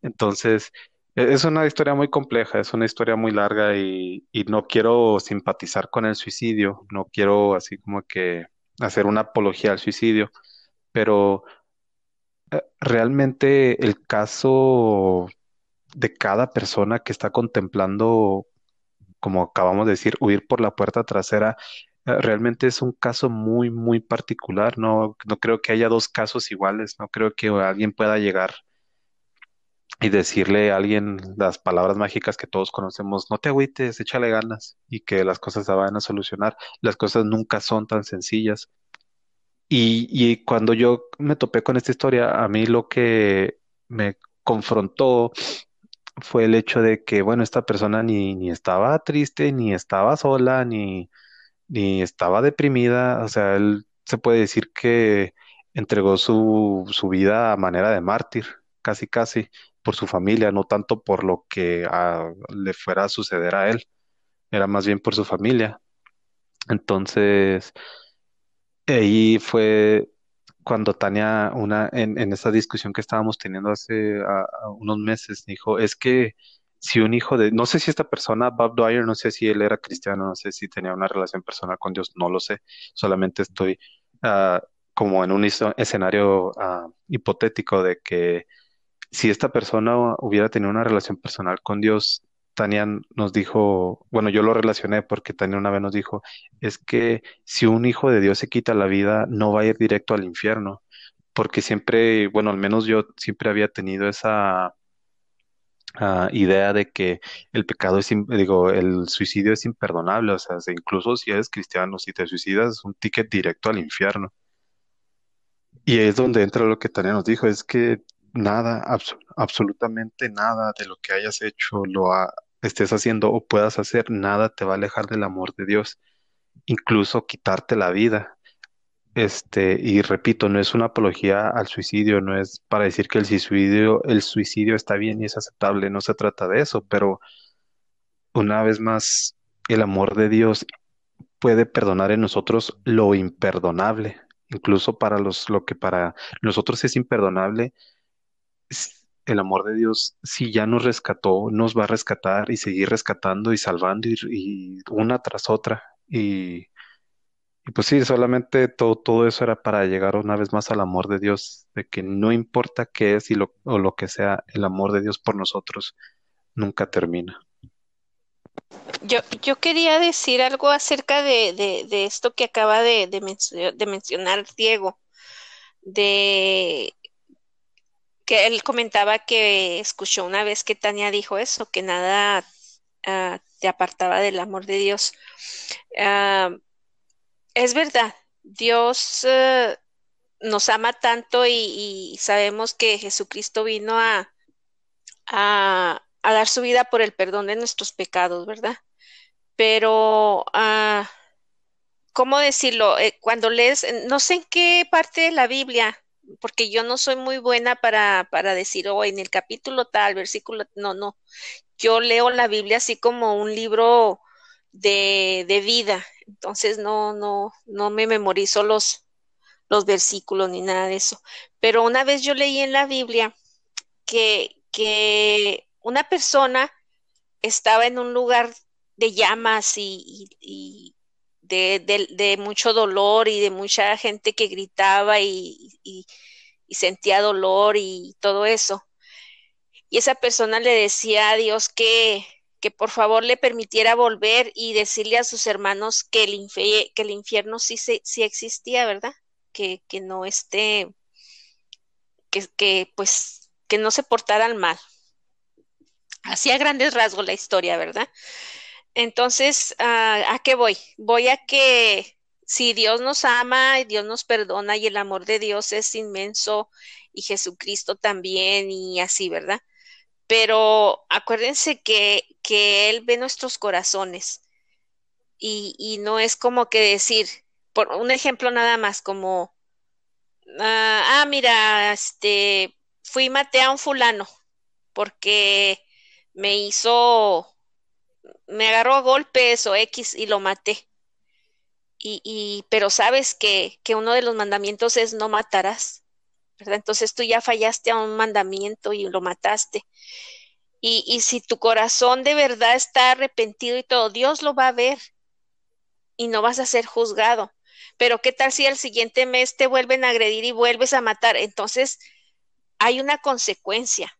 Entonces, e- es una historia muy compleja, es una historia muy larga y, y no quiero simpatizar con el suicidio, no quiero así como que hacer una apología al suicidio, pero eh, realmente el caso de cada persona que está contemplando, como acabamos de decir, huir por la puerta trasera, eh, realmente es un caso muy, muy particular. No, no creo que haya dos casos iguales, no creo que alguien pueda llegar y decirle a alguien las palabras mágicas que todos conocemos, no te agüites, échale ganas y que las cosas se van a solucionar. Las cosas nunca son tan sencillas. Y, cuando yo me topé con esta historia, a mí lo que me confrontó fue el hecho de que, bueno, esta persona ni, ni estaba triste, ni estaba sola, ni, ni estaba deprimida. O sea, él se puede decir que entregó su, su vida a manera de mártir, casi, casi, por su familia, no tanto por lo que le fuera a suceder a él, era más bien por su familia. Entonces, ahí fue cuando Tania, una, en, en esa discusión que estábamos teniendo hace unos meses, dijo, es que si un hijo de, no sé si esta persona, Bob Dwyer, no sé si él era cristiano, no sé si tenía una relación personal con Dios, no lo sé, solamente estoy ah, como en un escenario ah, hipotético de que si esta persona hubiera tenido una relación personal con Dios, Tania nos dijo, bueno, yo lo relacioné porque Tania una vez nos dijo, es que si un hijo de Dios se quita la vida, no va a ir directo al infierno, porque siempre, bueno, al menos yo siempre había tenido esa ah, idea de que el pecado es, digo, el suicidio es imperdonable, o sea, incluso si eres cristiano, si te suicidas, es un ticket directo al infierno. Y es donde entra lo que Tania nos dijo, es que nada, abso- absolutamente nada de lo que hayas hecho, lo ha- estés haciendo o puedas hacer, nada te va a alejar del amor de Dios, incluso quitarte la vida. Este, y repito, no es una apología al suicidio, no es para decir que el suicidio, el suicidio está bien y es aceptable, no se trata de eso, pero una vez más, el amor de Dios puede perdonar en nosotros lo imperdonable, incluso para los, lo que para nosotros es imperdonable el amor de Dios, si ya nos rescató, nos va a rescatar y seguir rescatando y salvando y, una tras otra. Y, y pues sí, solamente todo, todo eso era para llegar una vez más al amor de Dios, de que no importa qué es y lo, o lo que sea, el amor de Dios por nosotros nunca termina. Yo, yo quería decir algo acerca de, de, esto que acaba de, de, mencionar Diego, de que él comentaba que escuchó una vez que Tania dijo eso, que nada ah, te apartaba del amor de Dios. Ah, es verdad, Dios eh, nos ama tanto y, sabemos que Jesucristo vino a, a, dar su vida por el perdón de nuestros pecados, ¿verdad? Pero, uh, ¿cómo decirlo? Eh, cuando lees, no sé en qué parte de la Biblia, porque yo no soy muy buena para, para decir, oh, en el capítulo tal, versículo, no, no. Yo leo la Biblia así como un libro de, de vida, entonces no, no, no me memorizo los, los versículos ni nada de eso. Pero una vez yo leí en la Biblia que, que una persona estaba en un lugar de llamas y, de, mucho dolor y de mucha gente que gritaba y, sentía dolor y todo eso. Y esa persona le decía a Dios que, que por favor le permitiera volver y decirle a sus hermanos que el, que el infierno sí, sí existía, ¿verdad? que, que no esté, que, que, pues, que no se portaran mal. Así a grandes rasgos la historia, ¿verdad? Entonces, ¿a qué voy? Voy a que si Dios nos ama y Dios nos perdona y el amor de Dios es inmenso y Jesucristo también y así, ¿verdad? Pero acuérdense que, que Él ve nuestros corazones y, y no es como que decir, por un ejemplo nada más, como, ah, ah, mira, este, fui maté a un fulano porque me hizo, me agarró a golpes o X y lo maté. Y, pero sabes que, que uno de los mandamientos es no matarás, ¿verdad? Entonces tú ya fallaste a un mandamiento y lo mataste. Y, y si tu corazón de verdad está arrepentido y todo, Dios lo va a ver y no vas a ser juzgado pero ¿qué tal si el siguiente mes te vuelven a agredir y vuelves a matar? Entonces, hay una consecuencia.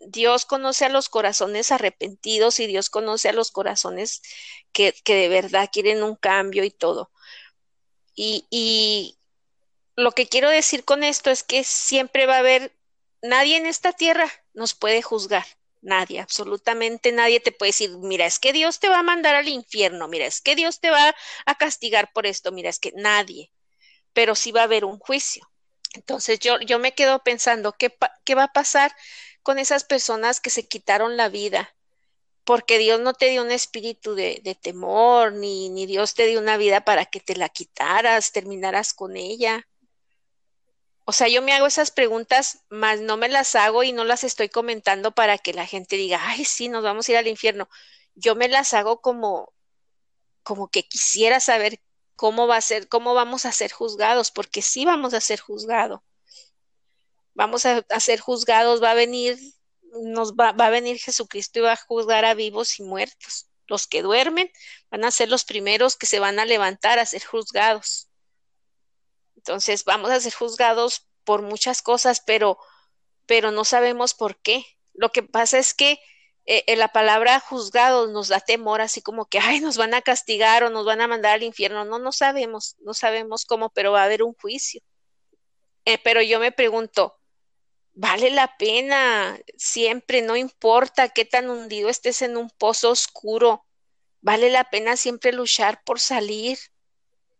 Dios conoce a los corazones arrepentidos y Dios conoce a los corazones que, que de verdad quieren un cambio y todo. Y, y lo que quiero decir con esto es que siempre va a haber, nadie en esta tierra nos puede juzgar. Nadie, absolutamente nadie te puede decir, mira, es que Dios te va a mandar al infierno, mira, es que Dios te va a castigar por esto, mira, es que nadie, pero sí va a haber un juicio. Entonces yo, yo me quedo pensando, ¿qué, ¿qué va a pasar con esas personas que se quitaron la vida? Porque Dios no te dio un espíritu de, temor, ni, ni Dios te dio una vida para que te la quitaras, terminaras con ella. O sea, yo me hago esas preguntas, más no me las hago y no las estoy comentando para que la gente diga, ay, sí, nos vamos a ir al infierno. Yo me las hago como, como que quisiera saber cómo va a ser, cómo vamos a ser juzgados, porque sí vamos a ser juzgados. Vamos a, ser juzgados, va a venir, nos va, va a venir Jesucristo y va a juzgar a vivos y muertos. Los que duermen van a ser los primeros que se van a levantar a ser juzgados. Entonces vamos a ser juzgados por muchas cosas, pero, pero no sabemos por qué. Lo que pasa es que eh, la palabra juzgados nos da temor, así como que, ay, nos van a castigar o nos van a mandar al infierno. No, no sabemos, no sabemos cómo, pero va a haber un juicio. Eh, pero yo me pregunto, ¿vale la pena siempre? No importa qué tan hundido estés en un pozo oscuro, ¿vale la pena siempre luchar por salir?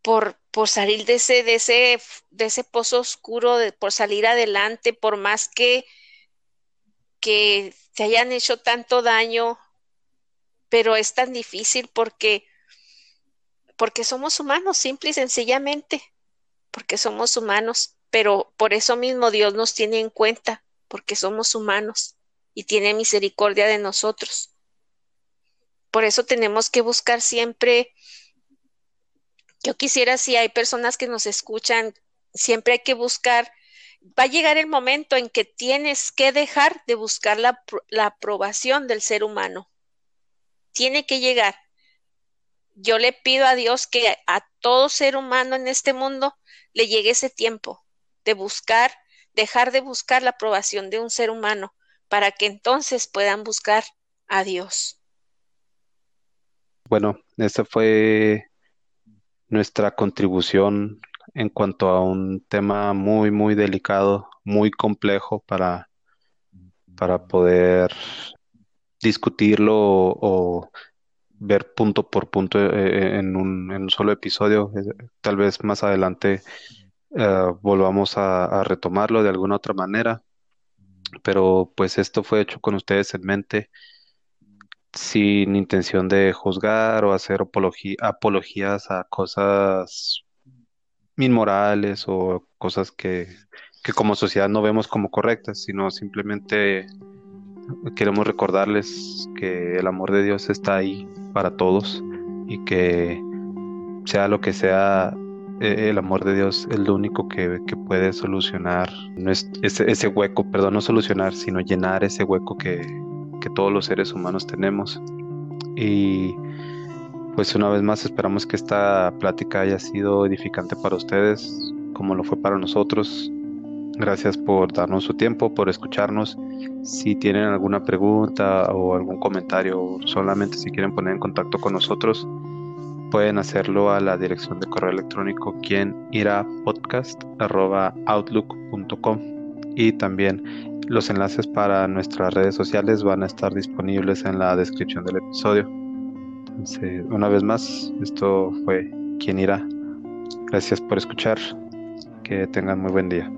por, por salir de ese, de ese, de ese pozo oscuro, de, por salir adelante, por más que, que te hayan hecho tanto daño, pero es tan difícil porque, porque somos humanos, simple y sencillamente, porque somos humanos, pero por eso mismo Dios nos tiene en cuenta, porque somos humanos y tiene misericordia de nosotros. Por eso tenemos que buscar siempre yo quisiera, si hay personas que nos escuchan, siempre hay que buscar, va a llegar el momento en que tienes que dejar de buscar la, aprobación del ser humano. Tiene que llegar. Yo le pido a Dios que a todo ser humano en este mundo le llegue ese tiempo de buscar, dejar de buscar la aprobación de un ser humano para que entonces puedan buscar a Dios. Bueno, esa fue nuestra contribución en cuanto a un tema muy, muy delicado, muy complejo para, para poder discutirlo o, ver punto por punto eh, en un, en un solo episodio. Eh, tal vez más adelante volvamos a, retomarlo de alguna otra manera, pero pues esto fue hecho con ustedes en mente sin intención de juzgar o hacer apologías a cosas inmorales o cosas que, que como sociedad no vemos como correctas, sino simplemente queremos recordarles que el amor de Dios está ahí para todos y que sea lo que sea, eh, el amor de Dios es lo único que, puede solucionar ese, ese, hueco, perdón, no solucionar, sino llenar ese hueco que, que todos los seres humanos tenemos. Y pues una vez más esperamos que esta plática haya sido edificante para ustedes, como lo fue para nosotros. Gracias por darnos su tiempo, por escucharnos. Si tienen alguna pregunta o algún comentario, solamente si quieren poner en contacto con nosotros, pueden hacerlo a la dirección de correo electrónico quien irá podcast@outlook.com y también los enlaces para nuestras redes sociales van a estar disponibles en la descripción del episodio. una vez más, esto fue quien irá. Gracias por escuchar. Que tengan muy buen día.